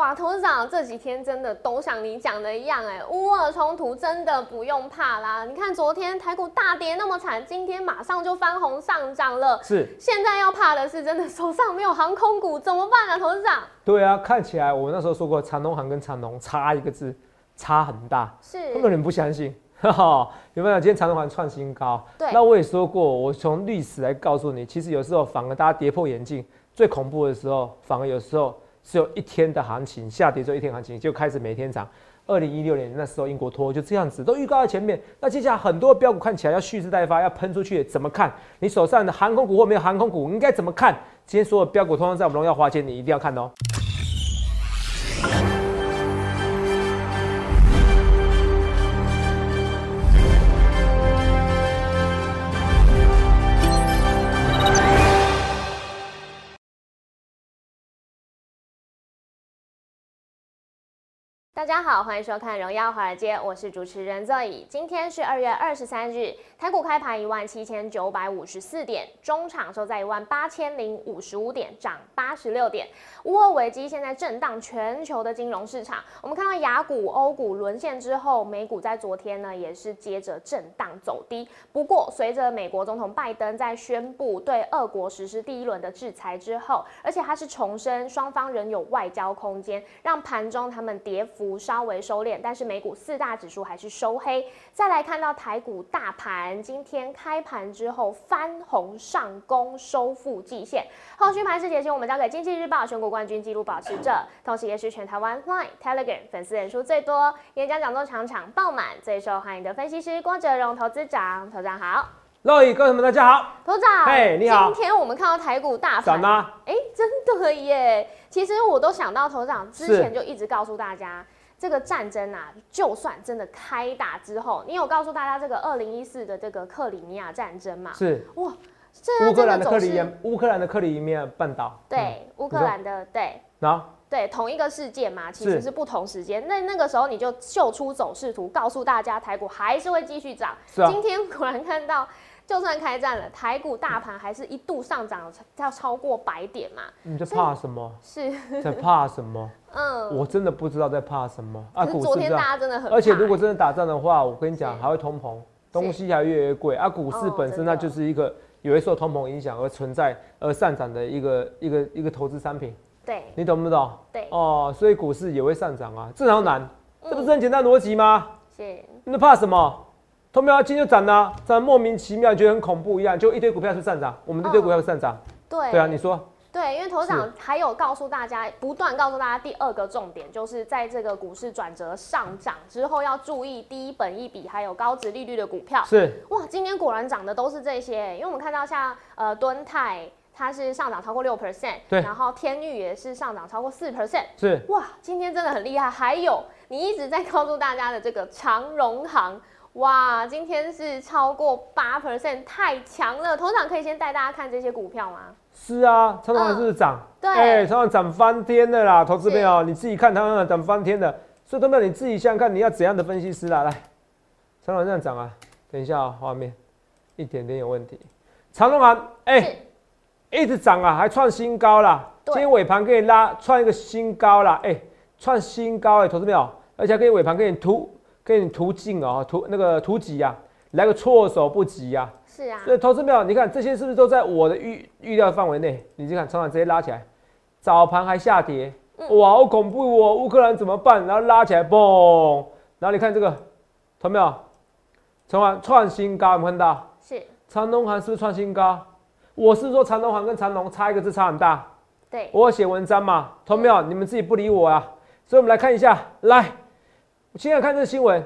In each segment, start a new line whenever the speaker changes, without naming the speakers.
哇，董事长这几天真的都像你讲的一样，哎，乌俄冲突真的不用怕啦。你看昨天台股大跌那么惨，今天马上就翻红上涨了。
是，
现在要怕的是真的手上没有航空股怎么办啊，董事长？
对啊，看起来我那时候说过，长隆行跟长隆差一个字，差很大，
是
根本人不相信。哈哈，有没有？今天长隆行创新高，
对
那我也说过，我从历史来告诉你，其实有时候反而大家跌破眼镜，最恐怖的时候，反而有时候只有一天的行情下跌之后一天行情就开始每天涨。二零一六年那时候英国脱欧就这样子，都预告在前面。那接下来很多标股看起来要蓄势待发，要喷出去，怎么看？你手上的航空股或没有航空股，应该怎么看？今天所有标股通常在我们荣耀花间，你一定要看哦。
大家好，欢迎收看《荣耀华尔街》，我是主持人 Zoe。今天是二月二十三日，台股开盘一万七千九百五十四点，中场收在一万八千零五十五点，涨八十六点。乌俄危机现在震荡全球的金融市场，我们看到雅股、欧股沦陷之后，美股在昨天呢也是接着震荡走低。不过，随着美国总统拜登在宣布对俄国实施第一轮的制裁之后，而且他是重申双方仍有外交空间，让盘中他们跌幅 稍微收敛，但是美股四大指数还是收黑。再来看到台股大盘，今天开盘之后翻红上攻，收复季线。后续盘势解析，我们交给经济日报选股冠军纪录保持者，同时也是全台湾 Line、Telegram 粉丝人数最多、演讲讲座场场爆满、最受欢迎的分析师郭哲荣投资长。投资长好，
各位各位们，大家好。
投资长，
嘿你好
今天我们看到台股大盘，
涨吗？
哎、真的耶！其实我都想到头长之前就一直告诉大家，这个战争啊，就算真的开打之后，你有告诉大家这个二零一四的这个克里米亚战争嘛？
是
哇，这
乌克兰的克里米乌克兰的克里米亚半岛。嗯，
对乌克兰的对。
然后
对，同一个事件嘛，其实
是
是不同时间。那那个时候你就秀出走势图，告诉大家台股还是会继续涨。
是啊
今天果然看到，就算开战了，台股大盘还是一度上涨，要超过百点嘛。
你在怕什么？
是，
在怕什么？
嗯。
我真的不知道在怕什么啊！股市
大家真的很，
而且如果真的打仗的话，我跟你讲还会通膨，东西还越来越贵啊！股市
哦
本身它就是一个也会受通膨影响而存在而上涨的一个一个一个投资商品，
对
你懂不懂？
对
哦，所以股市也会上涨啊，这哪难？这不是
嗯
很简单逻辑吗？
是，
你怕什么？通票今天就涨了、涨得莫名其妙，觉得很恐怖一样，就一堆股票是上涨，我们这堆股票是上涨。
对
对啊，你说
对，因为头
是
长还有告诉大家，不断告诉大家第二个重点，就是在这个股市转折上涨之后，要注意低本一比还有高值利率的股票。
是
哇，今天果然涨的都是这些，因为我们看到像呃敦泰，它是上涨超过六 percent，
对
然后天域也是上涨超过四 percent，
是，
哇，今天真的很厉害。还有你一直在告诉大家的这个长荣行，哇，今天是超过八 percent，太强了。头长可以先带大家看这些股票吗？
是啊，长隆还是不是涨？
对
哎，长隆涨翻天的啦，投资朋友，你自己看长隆涨翻天的，所以都没有你自己想想看，你要怎样的分析师啦？来，长隆这样涨啊，等一下啊，画面一点点有问题。长隆行，哎、
是
一直涨啊，还创新高啦。今天尾盘可以拉创一个新高啦，哎、创新高哎、投资朋友，而且还给你尾盘给你突给你突进哦，突那个突击啊，来个措手不及啊。
是啊，
所以投资没有，你看这些是不是都在我的预预料范围内？你去看，长场直接拉起来，早盘还下跌，
嗯
哇，好恐怖哦！乌克兰怎么办？然后拉起来，嘣！然后你看这个，投没有？长盘创新高，有没有看到？
是，
长隆行是不是创新高？我是说长隆行跟长隆差一个字差很大。
对，
我有写文章嘛，投没有？你们自己不理我啊。所以我们来看一下，来，现在看这个新闻，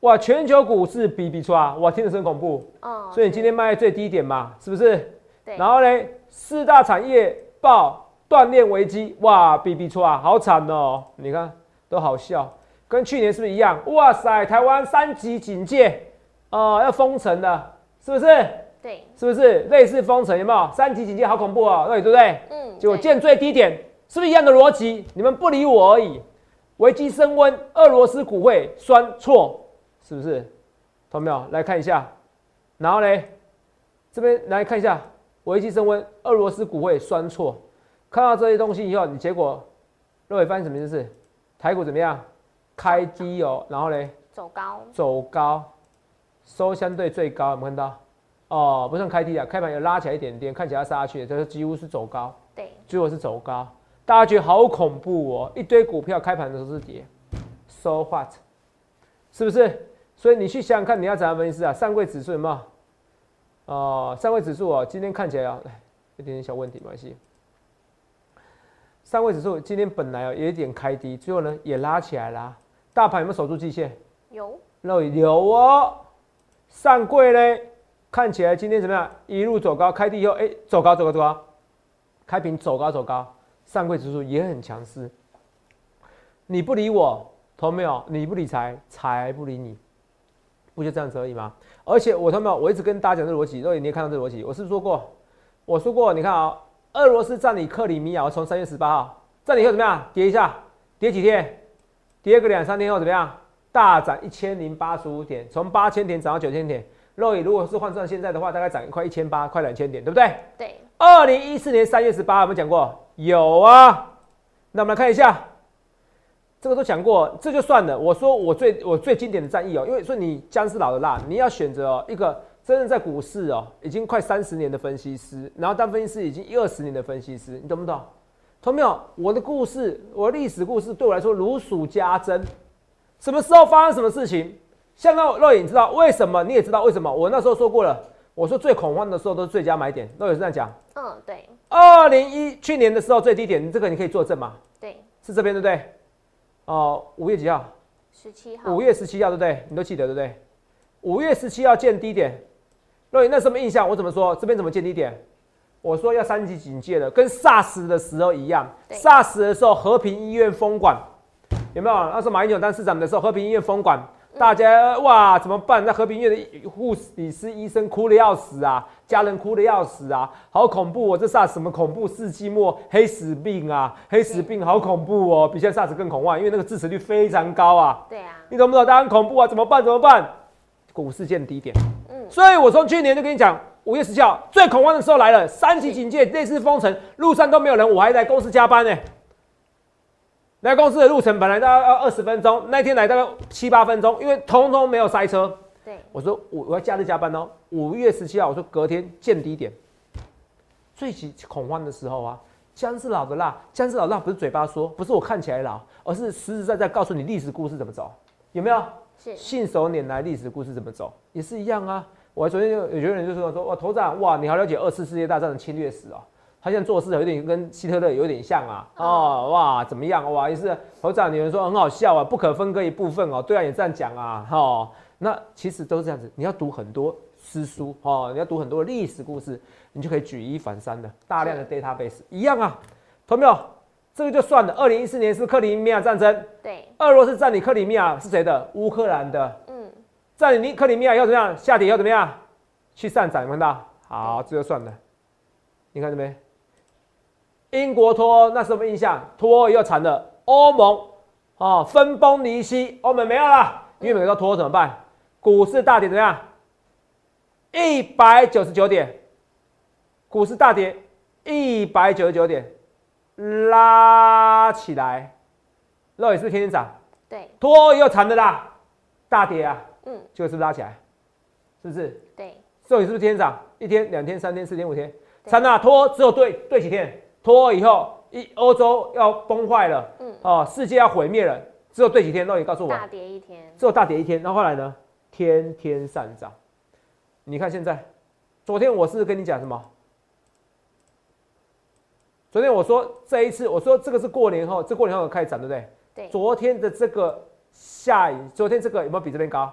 哇，全球股市比比刷，哇，听着是很恐怖。
哦，
所以你今天卖在最低点嘛，是不是？
对
然后呢，四大产业报断链危机，哇，比比出啊，好惨哦！你看都好笑，跟去年是不是一样？哇塞，台湾三级警戒，哦、要封城了，是不是？
对，
是不是类似封城？有没有？三级警戒好恐怖哦，对对不对？
嗯，对
结果见最低点，是不是一样的逻辑？你们不理我而已。危机升温，俄罗斯股会酸错，是不是？懂没有？来看一下，然后嘞，这边来看一下，危机升温，俄罗斯股会酸错。看到这些东西以后，你结果肉尾发现什么就是？台股怎么样？开低哦，然后嘞
走高，
走高，收相对最高，有没有看到？哦，不算开低啊，开盘有拉起来一点点，看起来杀下去，这是几乎是走高，
对，
最后是走高，大家觉得好恐怖哦，一堆股票开盘的时候是跌，so what？是不是？所以你去想想看，你要怎样分析啊？上柜指数有没有？哦，上柜指数哦，今天看起来有点点小问题，没关系。上柜指数今天本来哦有一点开低，最后呢也拉起来啦。大盘有没有守住季线？
有，
那有哦。上柜呢，看起来今天怎么样？一路走高，开低以后，哎，走高走高走高，开平走高走高，上柜指数也很强势。你不理我，同没有？你不理财，财不理你，不就这样子而已吗？而且我同没有？我一直跟大家讲这逻辑，肉眼你也看到这逻辑。我是说过，我说过，你看啊、俄罗斯占领克里米亚，从三月十八号占领以后怎么样？跌一下，跌几天？跌个两三天后怎么样？大涨一千零八十五点，从八千点涨到九千点。肉眼如果是换算现在的话，大概涨快一千八，快两千点，对不对？
对，
二零一四年三月十八有没有讲过？有啊。那我们来看一下，这个都讲过，这就算了。我说我最我最经典的战役哦，因为说你姜是老的辣，你要选择哦一个真正在股市哦已经快三十年的分析师，然后当分析师已经一二十年的分析师，你懂不懂？同没有？我的故事，我的历史故事对我来说如数家珍。什么时候发生什么事情？像那肉眼，你知道为什么？你也知道为什么？我那时候说过了，我说最恐慌的时候都是最佳买点。肉眼是这样讲。
嗯，对，
二零一去年的时候最低点，这个你可以作证吗？
对，
是这边对不对？哦，五月几号？
十七号，
五月十七号对不对？你都记得对不对？五月十七号见低点，若你那什么印象？我怎么说？这边怎么见低点？我说要三级警戒了，跟 SARS 的时候一样。
对
SARS 的时候，和平医院封管，有没有？那时候马英九当市长的时候，和平医院封管，大家哇怎么办？那和平医院的护士、理师、医生哭的要死啊，家人哭的要死啊，好恐怖哦！这 SARS 什么恐怖？世纪末黑死病啊，黑死病好恐怖哦，比现在 SARS 更恐慌，因为那个致死率非常高啊。
对啊，
你懂不懂？当然恐怖啊！怎么办？怎么办？股市见低点。
嗯
所以我从去年就跟你讲，五月十七号最恐慌的时候来了，三级警戒，类似封城，路上都没有人，我还在公司加班呢、来公司的路程本来大概要二十分钟，那天来大概七八分钟，因为通通没有塞车。
对，
我说我我要假日加班哦。五月十七号，我说隔天见低点，最起恐慌的时候啊，姜是老的辣，姜是老的辣不是嘴巴说，不是我看起来老，而是实实在在告诉你历史故事怎么走，有没有？
是，
信手拈来历史故事怎么走，也是一样啊。我昨天有有些人就说说哇，头长哇，你好了解二次世界大战的侵略史哦。他现在做事有点跟希特勒有点像啊，哦哇怎么样哇也是头长，有人说很好笑啊，不可分割一部分哦，对啊也这样讲啊，哈、那其实都是这样子，你要读很多诗书哦，你要读很多历史故事，你就可以举一反三的，大量的 database 一样啊，同没有？这个就算了。二零一四年是克里米亚战争，
对，
俄罗斯占领克里米亚是谁的？乌克兰的。
嗯，
占领克里米亚要怎么样？下跌要怎么样？去上涨，有没有看到？好，这就算了。你看这边，英国脱欧那是什么印象？脱欧以后惨了，欧盟哦分崩离析，欧盟没有了，因为美国脱欧怎么办？股市大跌怎么样？一百九十九点，股市大跌一百九十九点，拉起来，肉也是不是天天涨？
对，
脱欧又惨的啦，大跌啊，
嗯，
结果是不是拉起来？是不是？
对，
这里是不是天天涨？一天、两天、三天、四天、五天，
对
惨啊！脱欧只有对对几天？脱欧以后，一欧洲要崩坏了，
嗯
哦，世界要毁灭了，只有对几天？那你告诉我，
大跌一天，
只有大跌一天，然后后来呢？天天上涨。你看现在，昨天我是跟你讲什么？昨天我说这一次，我说这个是过年后，这过年后开始涨，对不对？
对，
昨天的这个下影，昨天这个有没有比这边高？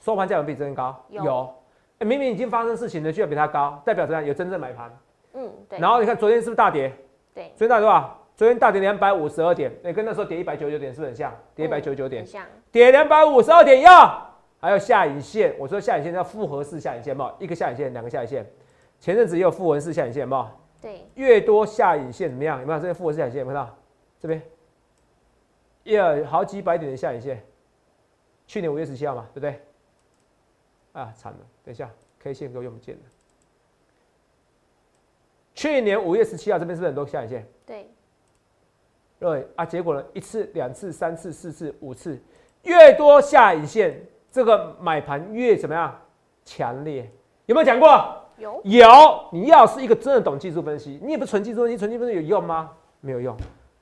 收盘价有没有比这边高？
有
欸明明已经发生事情了，居然比它高，代表怎样？有真正买盘。
嗯，对，
然后你看昨天是不是大跌？
对，
昨天大跌多少？昨天大跌两百五十二点，你、跟那时候跌一百九十九点是不是很像？跌一百九十九点
很，像，
跌两百五十二点要，还有下影线。我说下影线叫复合式下影线嘛，一个下影线，两个下影线。前阵子也有复合式下影线嘛，
对，
越多下影线怎么样？有没有这边复合式下影线？有没有看到？这边也有好几百点的下影线。去年五月十七号嘛，对不对？啊，惨了！等一下，K 线给我用不见了。去年五月十七号这边是不是很多下影线？
对，
对啊，结果呢，一次、两次、三次、四次、五次，越多下影线，这个买盘越怎么样强烈？有没有讲过？
有
有。你要是一个真的懂技术分析，你也不纯技术分析，纯技术分析有用吗？没有用。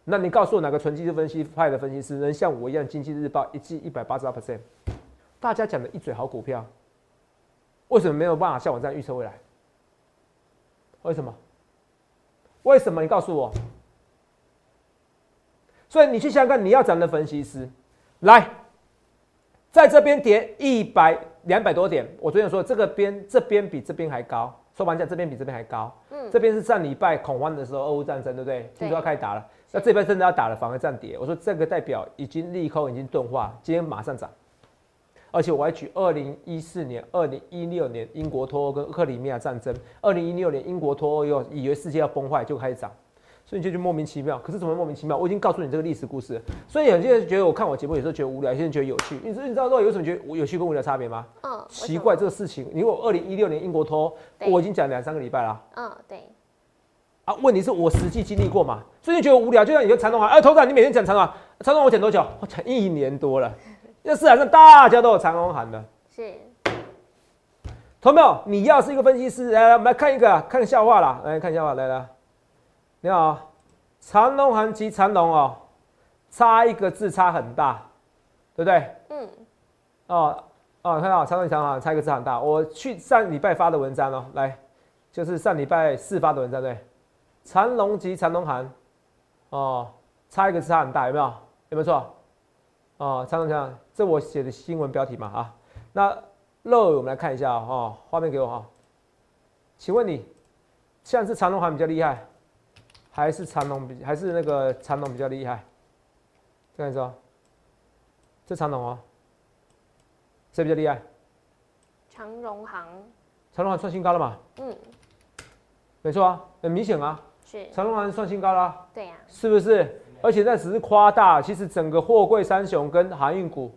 那你告诉我哪个纯技术分析派的分析师能像我一样，经济日报一季一百八十二 percent？大家讲的一嘴好股票，为什么没有办法像我这样预测未来？为什么？为什么？你告诉我。所以你去想想看，你要怎样的分析师来，在这边跌一百两百多点，我昨天说这个边这边比这边还高，收盘价这边比这边还高。嗯，这边是上礼拜恐慌的时候，俄乌战争，对不对？听说要开始打了，那这边真的要打了，反而这样跌。我说这个代表已经利空已经钝化，今天马上涨。而且我还举二零一四年、二零一六年英国脱欧跟克里米亚战争，二零一六年英国脱欧又以为世界要崩坏，就开始涨。所以你就觉得莫名其妙，可是怎么莫名其妙？我已经告诉你这个历史故事，所以有些人觉得我看我节目有时候觉得无聊，有些人觉得有趣。你知你知道说有什么觉得有趣跟无聊差别吗？嗯，奇怪这个事情，因为我二零一六年英国脱欧，我已经讲两三个礼拜了。
嗯，对。
啊，问题是我实际经历过嘛，所以你觉得无聊。就像你跟长隆行，哎，头长你每天讲长隆，长隆我讲多久？我讲一年多了。那市场上大家都有长隆行的。
是。
同没有？你要是一个分析师，来来，我们来看一个，看个笑话啦，来看笑话，来来。你好，长隆行及长隆哦，差一个字差很大，对不对？嗯。哦哦，看到长隆长隆差一个字很大。我去上礼拜发的文章哦，来，就是上礼拜四发的文章对。长隆及长隆行，哦，差一个字差很大，有没有？有没有错？哦，长隆长，这我写的新闻标题嘛啊。那肉我们来看一下哦，画面给我哈。请问你，现在是长隆行比较厉害？还是长隆比还是那个长隆比较厉害，这样说，这长隆哦，谁比较厉害？
长荣行。
长荣行创新高了嘛？嗯，没错啊，很明显啊。
是。
长荣行创新高了。
对呀。
是不是？而且那只是夸大，其实整个货柜三雄跟航运股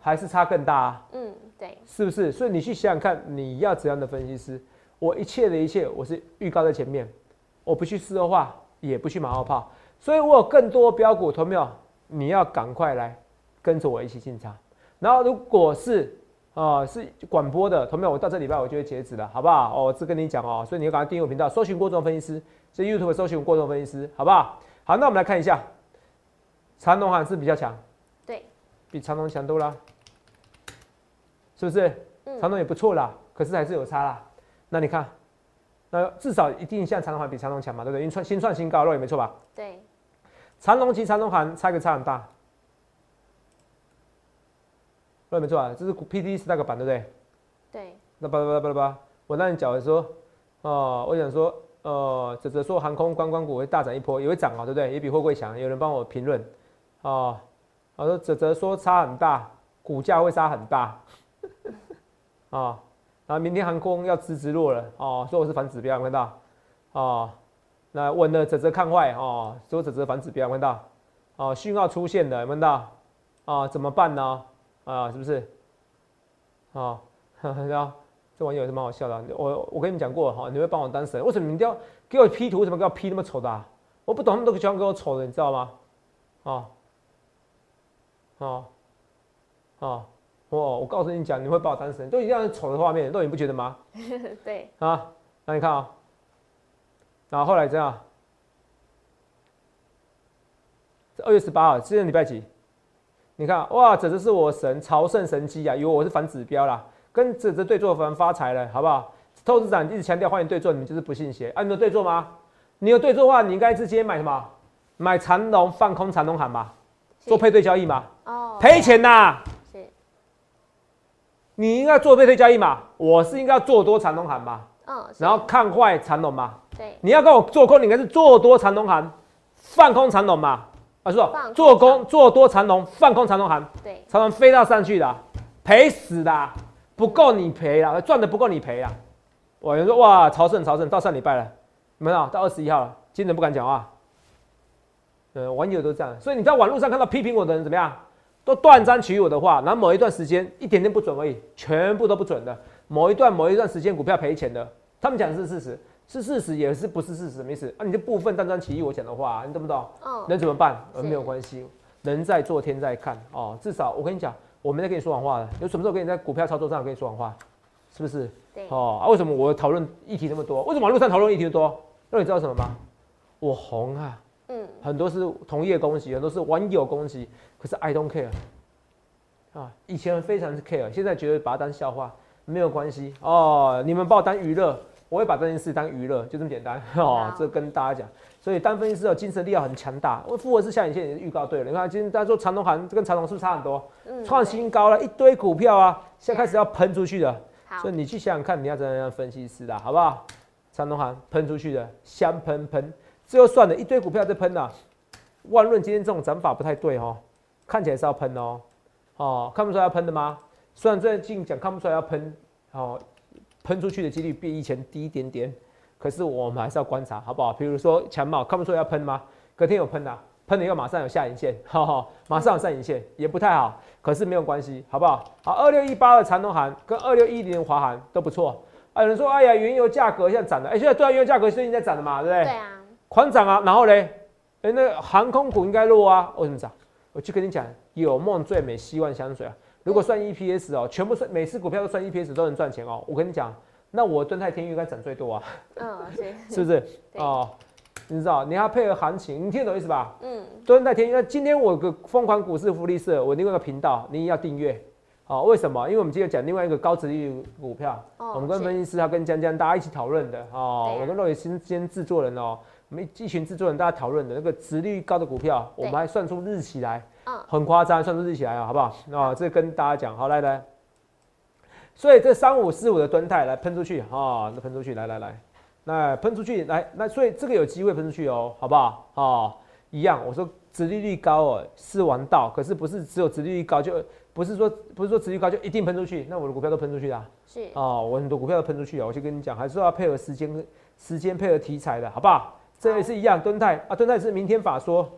还是差更大啊。
嗯，对。
是不是？所以你去想想看，你要怎样的分析师？我一切的一切，我是预告在前面，我不去事后化。也不去马后炮，所以我有更多标股，同没有？你要赶快来跟着我一起进场。然后如果是啊是广播的，同没有？我到这礼拜我就会截止了，好不好？哦，只跟你讲哦，所以你要赶快订阅我频道，搜寻郭总分析师，在 YouTube 搜寻郭总分析师，好不好？好，那我们来看一下，长隆还是比较强，
对，
比长隆强多了，是不是？长隆也不错啦，可是还是有差啦。那你看。那至少一定像长隆行比长隆强嘛，对不对？因为创新创新高，那也没错吧？
对。
长隆及长隆行差个差很大，那没错啊，这是 P D 是那个板，对不对？
对。
那叭叭叭叭叭，我那你讲的说，哦，我想说，呃，泽泽说航空观光股会大涨一波，也会涨啊，对不对？也比货柜强。有人帮我评论，哦，我说泽泽说差很大，股价会差很大，啊。然后，明天航空要直直落了哦，说我是反指标，看到哦。那稳的，泽泽看坏哦，说泽泽反指标，看到哦，讯号出现的，看到啊，怎么办呢？啊，是不是？啊，这玩意也是蛮好笑的。我我跟你们讲过哈，你会帮我当神，为什么你一定要给我 P 图？为什么给我 P 那么丑的？我不懂，他们都喜欢给我丑的，你知道吗？啊，啊，啊。哦，我告诉你讲，你会把我当神，都一样丑的画面，都你不觉得吗？
对。
啊，那你看啊，然后后来这样，二月十八号，今天礼拜几？你看，哇，这只是我神朝圣神机啊，以为我是反指标啦，跟这只对坐反发财了，好不好？投资长一直强调欢迎对坐，你们就是不信邪。啊，你有对坐吗？你有对坐的话，你应该直接买什么？买长龙放空长龙喊吧，做配对交易嘛。哦。赔钱呐！你应该做配对交易嘛？我是应该要做多长龙行嘛？嗯，然后看坏长龙嘛？
对，
你要跟我做空，你应该是做多长龙行，放空长龙嘛？啊，是吧？做空做多长龙，放空长龙行。
对，
长龙飞到上去的，赔死的，不够你赔了，赚的不够你赔啊！有人说哇，朝圣朝圣到上礼拜了，没有到二十一号了，今天不敢讲话。嗯，网友都这样，所以你在网络上看到批评我的人怎么样？都断章取义我的话，然后某一段时间一点点不准而已，全部都不准的。某一段某一段时间股票赔钱的，他们讲的是事实。是事实也是不是事实，什么意思啊？你这部分断章取义我讲的话，你懂不懂？
嗯，
能怎么办？没有关系，人在做天在看哦。至少我跟你讲，我没在跟你说谎话的。有什么时候跟你在股票操作上跟你说谎话？是不是？
对，
哦啊，为什么我讨论议题那么多？为什么网络上讨论议题多？那你知道什么吗？我红啊，
嗯，
很多是同业攻击，很多是网友攻击，可是 I don't care 啊，以前非常 care，现在觉得把它当笑话没有关系哦。你们把我当娱乐，我会把这件事当娱乐，就这么简单 哦。这跟大家讲，所以单分析师的精神力要很强大。我复合式下影线也是预告对了，你看今天大家说长隆行，这跟长隆是不是差很多？
嗯，
创
对
新高了，一堆股票啊，现在开始要喷出去
的。
所以，你去想想看，你要怎么样分析师的，好不好？长隆行喷出去的，香喷喷，这就算了，一堆股票在喷呐、万润今天这种涨法不太对哦，看起来是要喷哦，哦，看不出来要喷的吗？虽然最近讲看不出来要喷，哦，喷出去的几率比以前低一点点，可是我们还是要观察，好不好？比如说强茂，看不出来要喷吗？隔天有喷的、啊喷了以后马上有下影线，哈哈，马上有上影线也不太好，可是没有关系，好不好？好，二六一八的长隆行跟二六一零的华航都不错。啊，有人说，哎呀，原油价格现在涨了，哎、现在对啊，原油价格最近在涨的嘛，对不对？
对啊，
狂涨啊，然后嘞，哎、那个航空股应该弱啊，为什么涨？我就跟你讲，有梦最美，希望香水啊。如果算 EPS 哦，全部算每次股票都算 EPS 都能赚钱哦。我跟你讲，那我敦泰天域应该涨最多啊，
嗯，是，
是不是？哦，你知道，你要配合行情，你听得懂意思吧？
嗯，
敦泰天域，那今天我有个疯狂股市福利社，我另外一个频道，你也要订阅。好、为什么？因为我们今天讲另外一个高值率股票，
哦
我们跟分析师他跟江江大家一起讨论的哦。
啊
我跟肉野今今天制作人哦，我们一群制作人大家讨论的那个值率高的股票，我们
对
还算出日期来，
嗯
很夸张，算出日期来啊，好不好？啊、这跟大家讲，好来来。所以这三五四五的吨泰来喷出去啊，那喷出去，来来来，那喷出去来，那所以这个有机会喷出去哦，好不好？哦，一样，我说殖利率高哦是王道，可是不是只有殖利率高就不是说不是说殖利率高就一定喷出去，那我的股票都喷出去啦。
是，
哦，我很多股票都喷出去啊，我就跟你讲，还是要配合时间，时间配合题材的，好不好？这也是一样，敦泰。啊，敦泰是明天法说，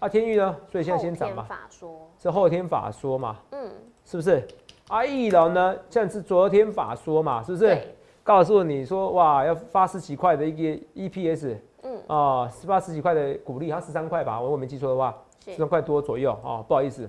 啊，天域呢，所以现在先涨嘛，
法说，
是后天法说嘛，
嗯，
是不是？啊，翼龙呢，像是昨天法说嘛，是不是？
对，
告诉你说，哇，要发十几块的一个 EPS，
嗯，
啊，十八十几块的股利，它十三块吧，我如果没记错的话，十三块多左右啊，不好意思，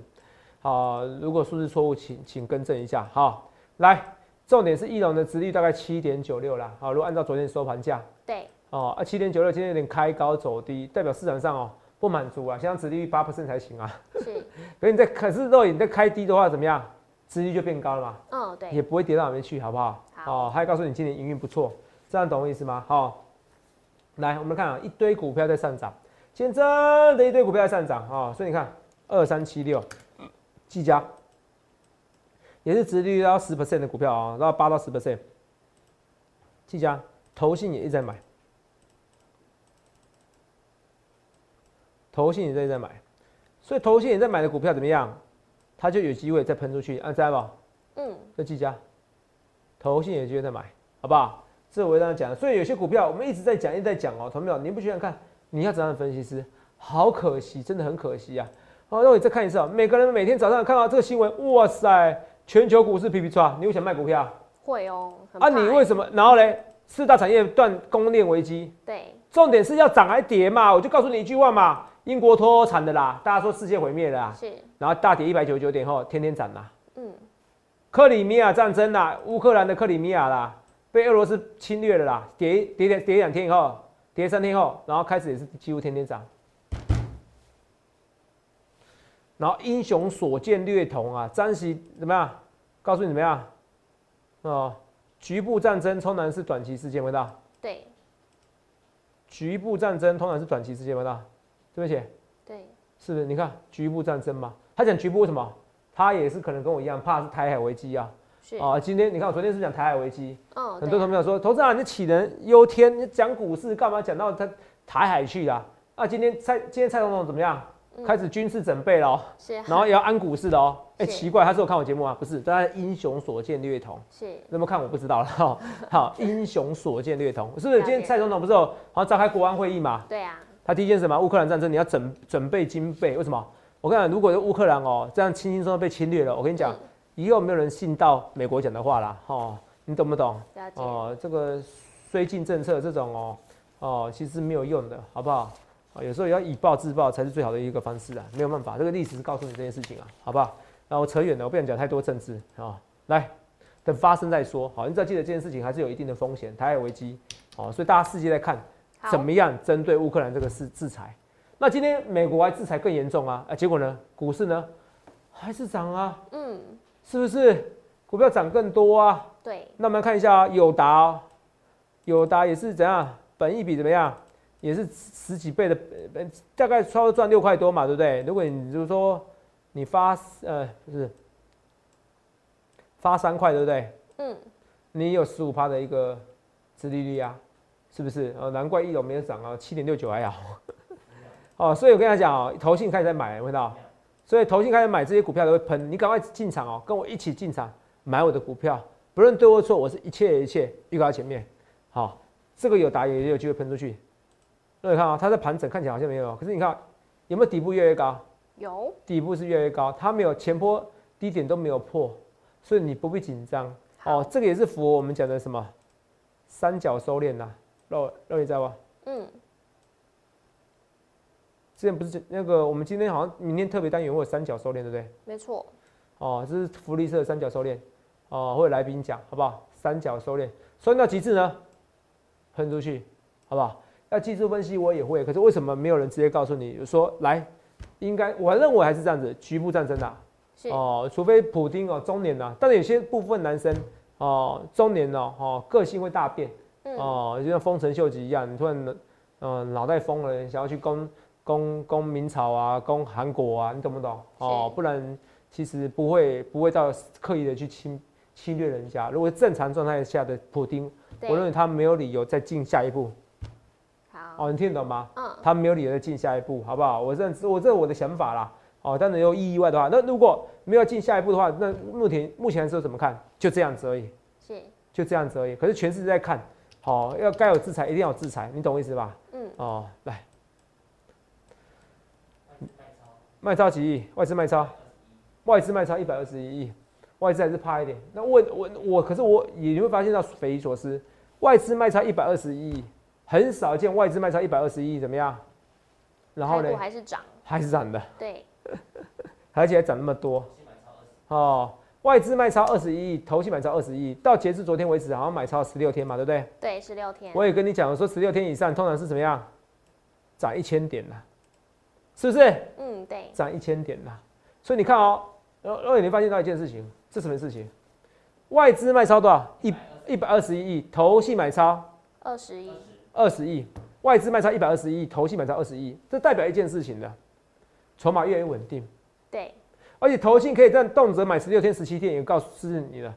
好，如果数字错误，请请更正一下。好，来，重点是翼龙的值率大概七点九六啦，好，如果按照昨天收盘价，
对，
哦，啊七点九六，今天有点开高走低，代表市场上哦不满足啊，现在殖利率八 percent 才行啊，
是，
可是你在可是若你在开低的话怎么样？殖利率就变高了嘛，
嗯，对，
也不会跌到哪边去，好不好？
好
哦，还告诉你今年营运不错，这样懂我意思吗？好，来我们看啊，一堆股票在上涨，今天真的一堆股票在上涨啊、哦，所以你看二三七六，技嘉也是殖利率到十 percent 的股票啊、哦，到八到十 percent，技嘉投信也一直在买，投信也在在买，所以投信也在买的股票怎么样？它就有机会再喷出去，按知道不？
嗯，
这几家，投信也就在买，好不好？这我跟大家讲，所以有些股票我们一直在讲，一直在讲哦，同没有？你不想想看，你要怎样的分析师？好可惜，真的很可惜啊！好，那我再看一次啊，每个人每天早上看到这个新闻，哇塞，全球股市皮皮抓，你会想卖股票
会哦，很
啊？你为什么？然后嘞，四大产业断供应链危机，
对，
重点是要涨还跌嘛？我就告诉你一句话嘛，英国脱欧惨的啦，大家说世界毁灭了啦，
是，
然后大跌一百九十九点后，天天涨啦。
嗯，
克里米亚战争啦，乌克兰的克里米亚啦，被俄罗斯侵略了啦，跌跌跌跌两天以后，跌三天后，然后开始也是几乎天天涨。然后英雄所见略同啊，张喜怎么样？告诉你怎么样？哦，局部战争通常是短期事件，没到。
对，
局部战争通常是短期事件，没到。对不起，
对，
是不是？你看局部战争嘛，他讲局部为什么？他也是可能跟我一样，怕是台海危机啊。
是，
啊，今天你看我昨天是讲台海危机，
哦，
很多朋友说，投资人你杞人忧天，你讲股市干嘛讲到他台海去啊？啊，今天蔡今天蔡总统怎么样？
嗯
开始军事准备了哦，
是，
然后也要安股市的哦。哎，
是
奇怪，他是有看我节目啊？不是，大家英雄所见略同。
是，
那么看我不知道了哈。好，英雄所见略同，是不是？今天蔡总统不是有好像召开国安会议嘛？
对啊，
他第一件事什么？乌克兰战争你要准准备军备，为什么？我跟你讲，如果是乌克兰哦这样轻轻松松被侵略了，我跟你讲，
嗯
以后没有人信到美国讲的话啦，哦，你懂不懂？哦，这个绥靖政策这种哦哦，其实没有用的，好不好？啊，有时候也要以暴制暴才是最好的一个方式啊，没有办法，这个历史是告诉你这件事情啊，好不好？然后扯远了，我不想讲太多政治啊，来，等发生再说。好，你只要记得这件事情还是有一定的风险，台海危机，好，所以大家世界在看怎么样针对乌克兰这个制制裁。那今天美国还制裁更严重啊，啊，结果呢，股市呢还是涨啊，嗯，是不是？股票涨更多啊？
对。
那我们看一下友达，友达也是怎样？本益比怎么样？也是十几倍的，大概差不多赚六块多嘛，对不对？如果你就是说你发呃不是发三块，对不对？嗯。你有十五趴的一个殖利率啊，是不是？哦，难怪一楼没有涨啊，七点六九还好。哦，所以我跟他讲哦，投信开始在买，看到？所以投信开始买这些股票都会喷，你赶快进场哦，跟我一起进场买我的股票，不论对或错，我是一切一切预告前面。好，这个有打也有机会喷出去。那你看啊，它在盘整，看起来好像没有，可是你看有没有底部越来越高？
有，
底部是越来越高，它没有前坡低点都没有破，所以你不必紧张。哦，这个也是符合我们讲的什么三角收敛呐？肉肉你知道吧？嗯。之前不是那个，我们今天好像明天特别单元会有三角收敛，对不对？
没错。
哦，这是福利社的三角收敛，哦，会来宾讲，好不好？三角收敛，收到极致呢，喷出去，好不好？要技术分析我也会，可是为什么没有人直接告诉你说来？应该我认为还是这样子，局部战争啊，哦，除非普丁哦中年呐，但是有些部分男生哦中年哦哦个性会大变，哦就像丰臣秀吉一样，你突然嗯脑袋疯了，想要去攻攻攻明朝啊，攻韩国啊，你懂不懂？哦，不然其实不会不会到刻意的去侵侵略人家。如果正常状态下的普丁，我认为他没有理由再进下一步。哦，你听得懂吗？嗯，他没有理由再进下一步，好不好？我这我这是我的想法啦。哦，但是有意外的话，那如果没有进下一步的话，那目前目前的时候怎么看？就这样子而已。
是，
就这样子而已。可是全世界在看，好，要该有制裁，一定要有制裁，你懂我意思吧？嗯。哦，来，卖超几亿？外资卖超，外资卖超一百二十一亿，外资还是怕一点。那我我我，可是我也你会发现到匪夷所思，外资卖超一百二十一亿。很少见外资卖超一百二十亿，怎么样？
然后呢？还是涨，
还是涨的。
对，
而且还涨那么多。哦，外资卖超二十一亿，投信买超二十亿，到截至昨天为止，好像买超十六天嘛，对不对？
对，十六天。
我也跟你讲，我说十六天以上，通常是怎么样？涨一千点了，是不是？
嗯，对。
涨一千点了，所以你看哦，然后你发现到一件事情，是什么事情？外资卖超多少？一一百二十一亿，投信买超
二十亿。
二十亿，外资卖超一百二十亿，投信买超二十亿，这代表一件事情的，筹码越来越稳定。
对，
而且投信可以这样动辄买十六天、十七天，也告诉你了。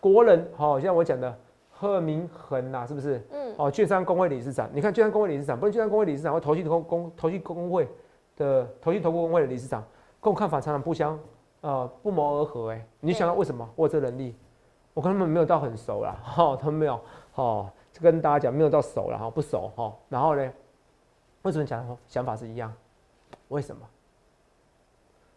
国人，好像我讲的贺明恒呐，是不是？嗯。哦，券商工会理事长，你看券商工会理事长，不是券商工会理事长，或投信公公投信工会的投信投顾工会的理事长，跟我看法常常不相，呃，不谋而合。哎，你想想为什么？我这能力，我跟他们没有到很熟啦，哈，他们没有，哈。跟大家讲，没有到熟了哈，不熟哈。然后呢，为什么讲想法是一样？为什么？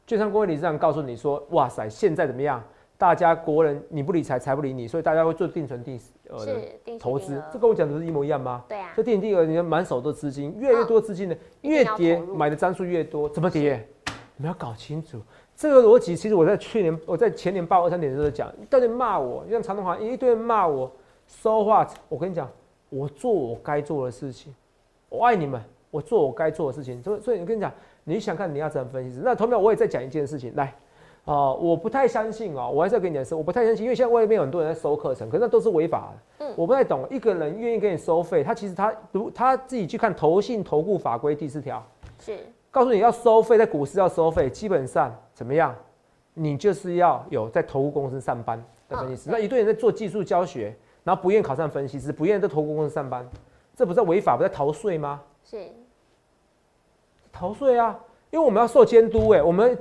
券商工会理事长告诉你说：“哇塞，现在怎么样？大家国人你不理财，财不理你，所以大家会做定存定
额
的投资。这跟我讲的是一模一样吗？
对啊。
这定定额，你满手的资金，越来越多资金呢，越跌买的张数越多，怎么跌？你们要搞清楚这个逻辑。其实我在去年，我在前年八二三点的时候讲，一堆人骂我，像长东华一堆人骂我。说话，我跟你讲，我做我该做的事情，我爱你们，我做我该做的事情。所以，所以我跟你讲，你想看你要怎么分析？那同样，我也在讲一件事情，来，啊，我不太相信啊，我还是要跟你讲是，我不太相信，因为现在外面有很多人在收课程，可是那都是违法的。嗯，我不太懂，一个人愿意给你收费，他其实他如他自己去看投信投顾法规第四条，
是
告诉你要收费，在股市要收费，基本上怎么样，你就是要有在投顾公司上班的分析师，那一堆人在做技术教学。然后不愿意考上分析师，不愿意在投顾公司上班，这不是违法，不在逃税吗？
是
逃税啊，因为我们要受监督哎，我们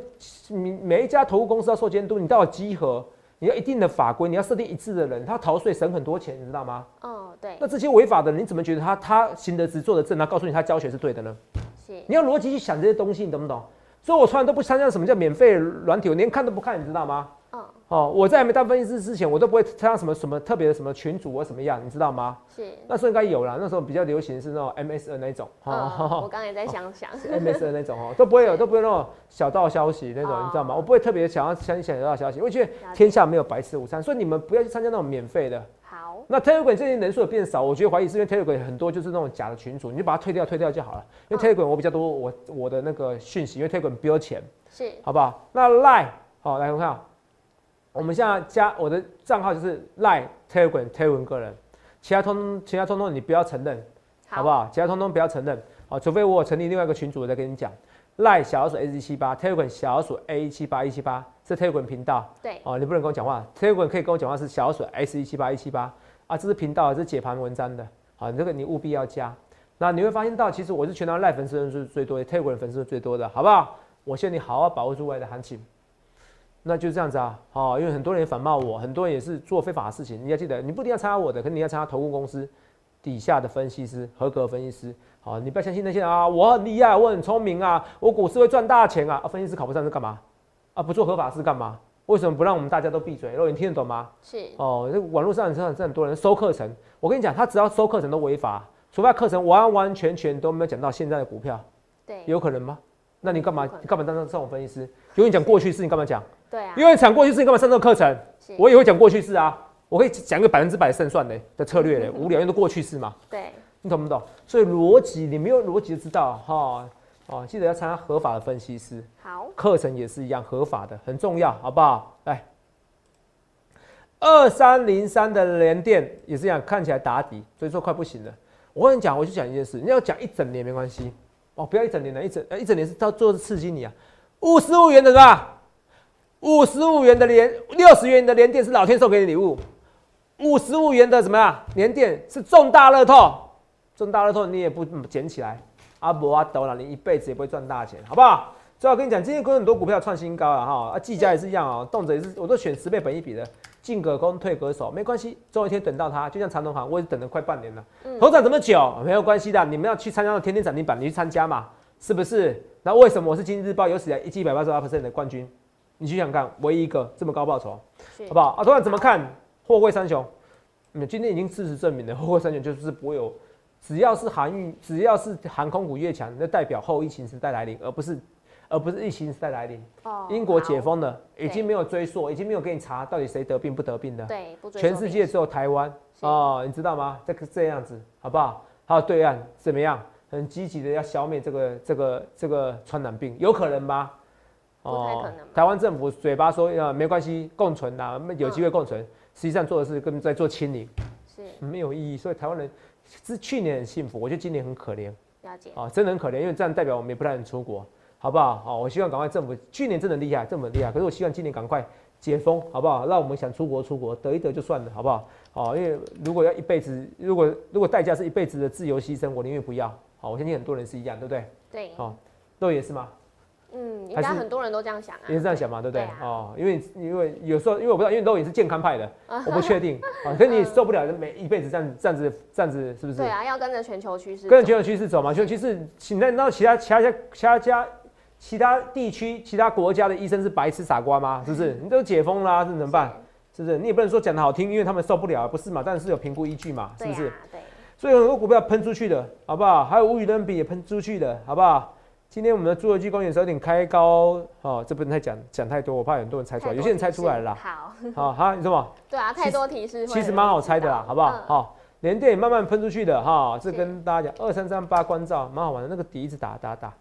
每每一家投顾公司要受监督，你到了集合，你要一定的法规，你要设定一致的人，他逃税省很多钱，你知道吗？
哦，对。
那这些违法的人，你怎么觉得他他行得直坐得正，他告诉你他教学是对的呢？
是。
你要逻辑去想这些东西，你懂不懂？所以我从来都不参加什么叫免费软体，我连看都不看，你知道吗？哦，我在还没当分析师之前，我都不会参加什么什么特别的什么群组或什么样，你知道吗？
是。
那时候应该有啦，那时候比较流行是那种 MSN 那种，
哦，我刚才在想想
，MSN 那种哦，都不会有，都不会那种小道消息那种，你知道吗？我不会特别想要相信小道消息，我觉得天下没有白吃午餐，所以你们不要去参加那种免费的。
好。
那 Telegram 最近人数变少，我觉得怀疑是因为 Telegram 很多就是那种假的群主，你就把它退掉，退掉就好了。因为 Telegram 我比较多，我我的那个讯息，因为 Telegram 不要钱，
是，
好不好？那 Line 好，来我们看。我们现在加我的账号就是赖 Telegram Telegram 个人，其他通其他通通你不要承认，好不好？其他通通不要承认，好，除非我成立另外一个群组，我再跟你讲。赖小老鼠 A 七八 Telegram 小老鼠 A 一七八一七八是 Telegram 频道，
对，
哦，你不能跟我讲话，Telegram 可以跟我讲话是小老鼠 S 一七八一七八啊，这是频道，这是解盘文章的，好，这个你务必要加。那你会发现到，其实我是全台赖粉丝人数最多，Telegram 粉丝最多的，好不好？我希望你好好把握住未来的行情。那就这样子啊，好，因为很多人也反骂我，很多人也是做非法的事情。你要记得，你不一定要参加我的，可你要参加投顾公司底下的分析师，合格分析师。好，你不要相信那些啊，我很厉害，我很聪明啊，我股市会赚大钱啊。分析师考不上是干嘛？啊，不做合法事干嘛？为什么不让我们大家都闭嘴？肉，你听得懂吗？
是。
哦，这网络上真的很多人收课程，我跟你讲，他只要收课程都违法，除非课程完完全全都没有讲到现在的股票。
对。
有可能吗？那你干嘛？你干嘛当上这种分析师？有你讲过去式，你干嘛讲？
对啊，
因为讲过去式，你干嘛上这个课程？我也会讲过去式啊，我可以讲一个百分之百胜算的的策略嘞，无聊，因为过去式嘛。
对，
你懂不懂？所以逻辑，你没有逻辑就知道哈哦，记得要参加合法的分析师。
好，
课程也是一样，合法的很重要，好不好？来，二三零三的连电也是一样，看起来打底，所以说快不行了。我跟你讲，我就讲一件事，你要讲一整年没关系哦，不要一整年的，一整呃一整年是到最后是刺激你啊，五十五元的是吧？五十五元的连六十元的连电是老天送给你礼物，五十五元的什么呀？连电是重大乐透，重大乐透你也不捡起来，阿伯阿斗了，你一辈子也不会赚大钱，好不好？最后跟你讲，今天有很多股票创新高了哈，啊，技嘉也是一样哦，动辄也是，我都选十倍本一比的，进可攻退可守，没关系，总有一天等到它，就像长隆行，我也等了快半年了，头涨这么久没有关系的，你们要去参加的天天涨停板，你去参加嘛，是不是？那为什么我是今日日报有史以来一季一百八十八 percent 的冠军？你去想看，唯一一个这么高报酬，好不好？啊，突然怎么看？货柜三雄，你今天已经事实证明了，货柜三雄就是不会有，只要是航运，只要是航空股越强，那代表后疫情时代来临，而不是，而不是疫情时代来临。哦，英国解封了，已经没有追溯，已经没有给你查到底谁得病不得病的。
对，
全世界只有台湾哦，你知道吗？这个这样子，好不好？还有对岸怎么样？很积极的要消灭这个这个这个传染病，有可能吗？
哦，
台湾政府嘴巴说呃没关系，共存呐，有机会共存，实际上做的是跟在做清零，
是
没有意义。所以台湾人是去年很幸福，我觉得今年很可怜。
了解
啊，真的很可怜，因为这样代表我们也不太能出国，好不好？好，我希望赶快政府去年真的厉害，政府厉害，可是我希望今年赶快解封，好不好？让我们想出国出国，得一得就算了，好不好？好，因为如果要一辈子，如果如果代价是一辈子的自由牺牲，我宁愿不要。好，我相信很多人是一样，对不对？
对。
好，肉也是吗？
嗯，应该很多人都这样想啊，
也是这样想嘛，对不对？哦，因为因为有时候，因为我不知道，因为肉也是健康派的，我不确定啊。可你受不了，每一辈子这样这样子这样子，是不是？
对啊，要跟着全球趋势，
跟着全球趋势走嘛。全球趋势，请难道其他其他家其他家其他地区其他国家的医生是白痴傻瓜吗？是不是？你都解封啦，这怎么办？是不是？你也不能说讲的好听，因为他们受不了，不是嘛？但是有评估依据嘛，是不是？
对。
所以很多股票喷出去的，好不好？还有无与伦比也喷出去的，好不好？今天我们的侏罗纪公园有点开高，哦，这不能太讲讲太多，我怕很多人猜出来，有些人猜出来了。
好，
好，好，你说嘛？
对啊，太多提示，
其实蛮好猜的啦，好不好？好，连电慢慢喷出去的哈，这跟大家讲，二三三八关照蛮好玩的，那个底一直打打打，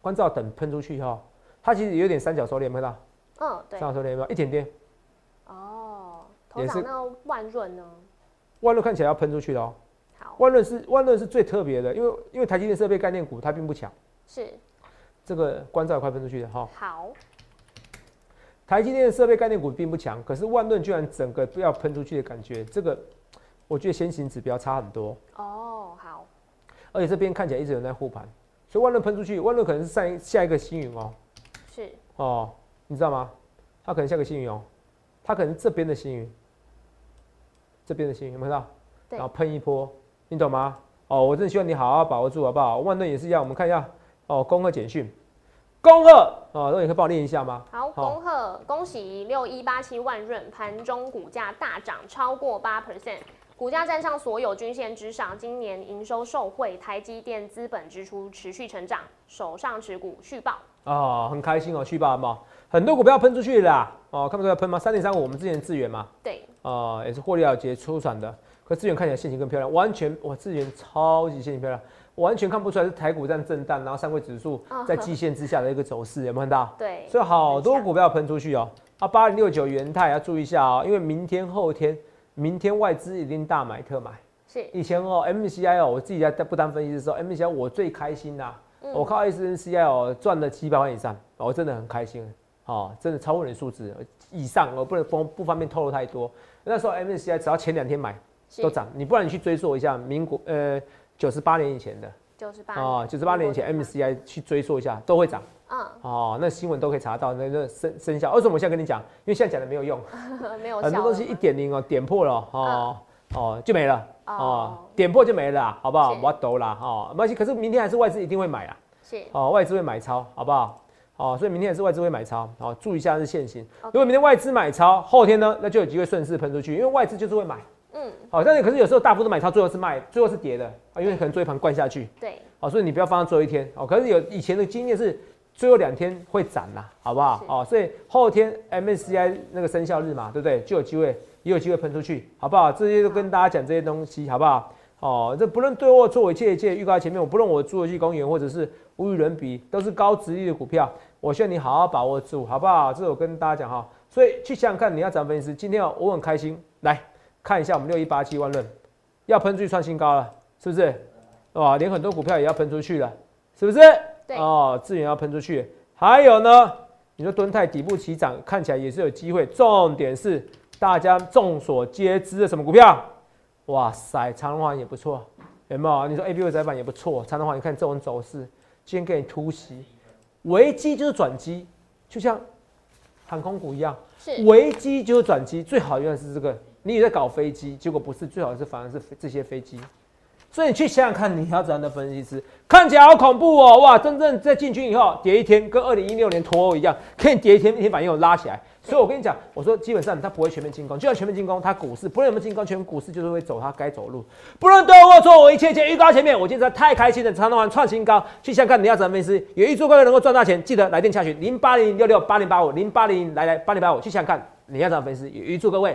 关照等喷出去哈，它其实有点三角收敛，看到？
嗯，对，
三角收敛有没有？一点点。
哦，头涨那万润呢？
万润看起来要喷出去的哦。
好，
万润是万润是最特别的，因为因为台积电设备概念股它并不强。
是，
这个关照快分出去的哈。
好，
台积电的设备概念股并不强，可是万润居然整个不要喷出去的感觉，这个我觉得先行指标差很多。
哦，好。
而且这边看起来一直有人在护盘，所以万润喷出去，万润可能是上下一个星云哦。
是。
哦，你知道吗？它可能下个星云哦，它可能这边的星云，这边的星云有没有看到？然后喷一波，你懂吗？哦，我真的希望你好好把握住，好不好？万润也是一样，我们看一下哦。恭贺简讯，恭恭贺啊，那你可以帮我念一下吗？
好，恭贺恭喜六一八七万润盘中股价大涨超过八 percent。股价站上所有均线之上，今年营收受惠，台积电资本支出持续成长，手上持股续报
哦，很开心哦，续报嘛很多股票喷出去啦，哦，看不出来喷吗？三点三五，我们之前资源嘛，
对，
啊，也是获利了结出产的，可资源看起来线型更漂亮，完全哇，资源超级线型漂亮，完全看不出来是台股在震荡，然后上柜指数在季线之下的一个走势，有没有看到？
对，
所以好多股票喷出去哦，啊，八零六九元泰要注意一下哦，因为明天后天。明天外资一定大买特买，
是。
以前哦，MCI 哦，我自己在不当分析的时候，MCI 我最开心啦，我靠 SNCI 哦赚了七百万以上，我真的很开心，哦，真的超过你数字以上，我不能不不方便透露太多。那时候 MCI 只要前两天买都涨，你不然你去追溯一下民国呃九十八年以前的，
九十八
哦，九十八年以前 MCI 去追溯一下都会涨。嗯，哦，那新闻都可以查到，那那生生效。为什么我现在跟你讲？因为现在讲的没有用，
没有
很多东西一点零哦，点破了哦哦就没了哦，点破就没了，好不好？我抖啦哦，没关系。可是明天还是外资一定会买啊，
是
哦，外资会买超，好不好？哦，所以明天还是外资会买超，好，注意一下是现行。如果明天外资买超，后天呢，那就有机会顺势喷出去，因为外资就是会买，嗯，好，但是可是有时候大幅度买超，最后是卖，最后是跌的啊，因为可能做一盘灌下去，
对，
好，所以你不要放到最后一天哦。可是有以前的经验是。最后两天会涨啦，好不好？哦，所以后天 MSCI 那个生效日嘛，对不对？就有机会，也有机会喷出去，好不好？这些都跟大家讲这些东西，好不好？哦，这不论对或错，一切一切预告前面，我不论我侏罗纪公园或者是无与伦比，都是高值率的股票，我希望你好好把握住，好不好？这是我跟大家讲哈，所以去想想看，你要涨分析师，今天我很开心，来看一下我们六一八七万润要喷出去创新高了，是不是？哇，连很多股票也要喷出去了，是不是？哦，资源要喷出去，还有呢？你说敦泰底部起涨，看起来也是有机会。重点是大家众所皆知的什么股票？哇塞，长隆环也不错，有没有？你说 A B 股窄板也不错，长隆环你看这种走势，今天给你突袭，危机就是转机，就像航空股一样，
是
危机就是转机，最好用的是这个，你也在搞飞机，结果不是，最好是反而是这些飞机。所以你去想想看，你要怎样的分析师看起来好恐怖哦！哇，真正在进军以后跌一天，跟二零一六年脱欧一样，可以跌一天，一天反应又拉起来。所以我跟你讲，我说基本上它不会全面进攻，就算全面进攻，它股市不论有没有进攻，全股市就是会走它该走路。不论对或错，我一切切预告前面，我今天太开心了，长隆完创新高，去想看你要怎么分析，有预祝各位能够赚大钱，记得来电洽询零八零六六八零八五零八零来来八零八五，去想看你要怎么分析，有预祝各位